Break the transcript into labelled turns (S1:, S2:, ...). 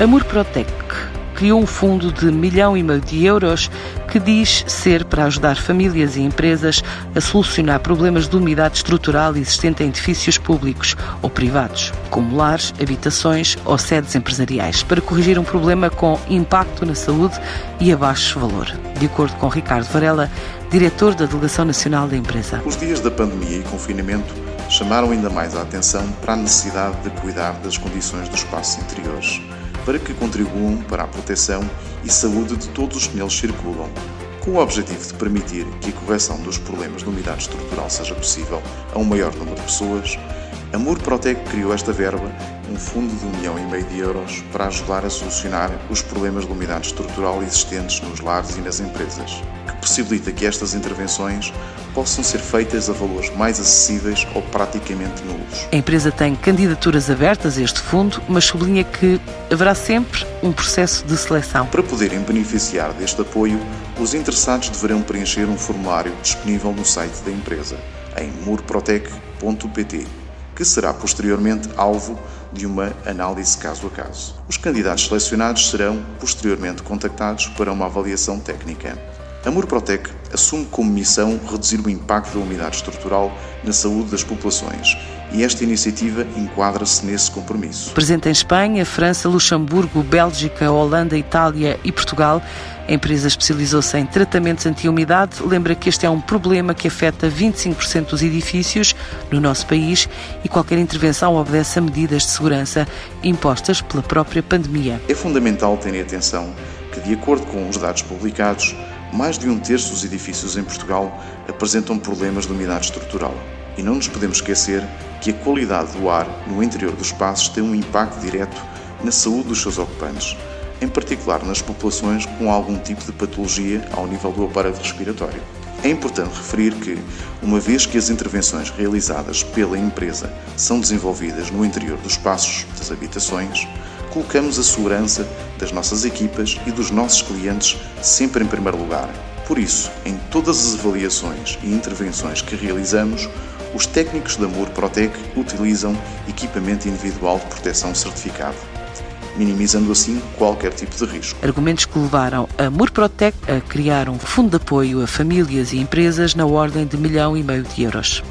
S1: A Murprotec criou um fundo de milhão e meio de euros que diz ser para ajudar famílias e empresas a solucionar problemas de umidade estrutural existente em edifícios públicos ou privados, como lares, habitações ou sedes empresariais, para corrigir um problema com impacto na saúde e a baixo valor. De acordo com Ricardo Varela, diretor da Delegação Nacional da Empresa.
S2: Os dias da pandemia e confinamento chamaram ainda mais a atenção para a necessidade de cuidar das condições dos espaços interiores para que contribuam para a proteção e saúde de todos os que neles circulam, com o objetivo de permitir que a correção dos problemas de umidade estrutural seja possível a um maior número de pessoas, a Murprotec criou esta verba, um fundo de um milhão e meio de euros, para ajudar a solucionar os problemas de umidade estrutural existentes nos lares e nas empresas, que possibilita que estas intervenções possam ser feitas a valores mais acessíveis ou praticamente nulos.
S1: A empresa tem candidaturas abertas a este fundo, mas sublinha que haverá sempre um processo de seleção.
S2: Para poderem beneficiar deste apoio, os interessados deverão preencher um formulário disponível no site da empresa, em murprotec.pt que será posteriormente alvo de uma análise caso a caso. Os candidatos selecionados serão posteriormente contactados para uma avaliação técnica. A Murprotec assume como missão reduzir o impacto da umidade estrutural na saúde das populações e esta iniciativa enquadra-se nesse compromisso.
S1: Presente em Espanha, França, Luxemburgo, Bélgica, Holanda, Itália e Portugal, a empresa especializou-se em tratamentos anti-umidade. Lembra que este é um problema que afeta 25% dos edifícios no nosso país e qualquer intervenção obedece a medidas de segurança impostas pela própria pandemia.
S2: É fundamental ter atenção que, de acordo com os dados publicados, mais de um terço dos edifícios em Portugal apresentam problemas de umidade estrutural. E não nos podemos esquecer que a qualidade do ar no interior dos espaços tem um impacto direto na saúde dos seus ocupantes em particular nas populações com algum tipo de patologia ao nível do aparelho respiratório. É importante referir que, uma vez que as intervenções realizadas pela empresa são desenvolvidas no interior dos espaços das habitações, colocamos a segurança das nossas equipas e dos nossos clientes sempre em primeiro lugar. Por isso, em todas as avaliações e intervenções que realizamos, os técnicos da Mur Protec utilizam equipamento individual de proteção certificado minimizando assim qualquer tipo de risco.
S1: Argumentos que levaram a Murprotec a criar um fundo de apoio a famílias e empresas na ordem de milhão e meio de euros.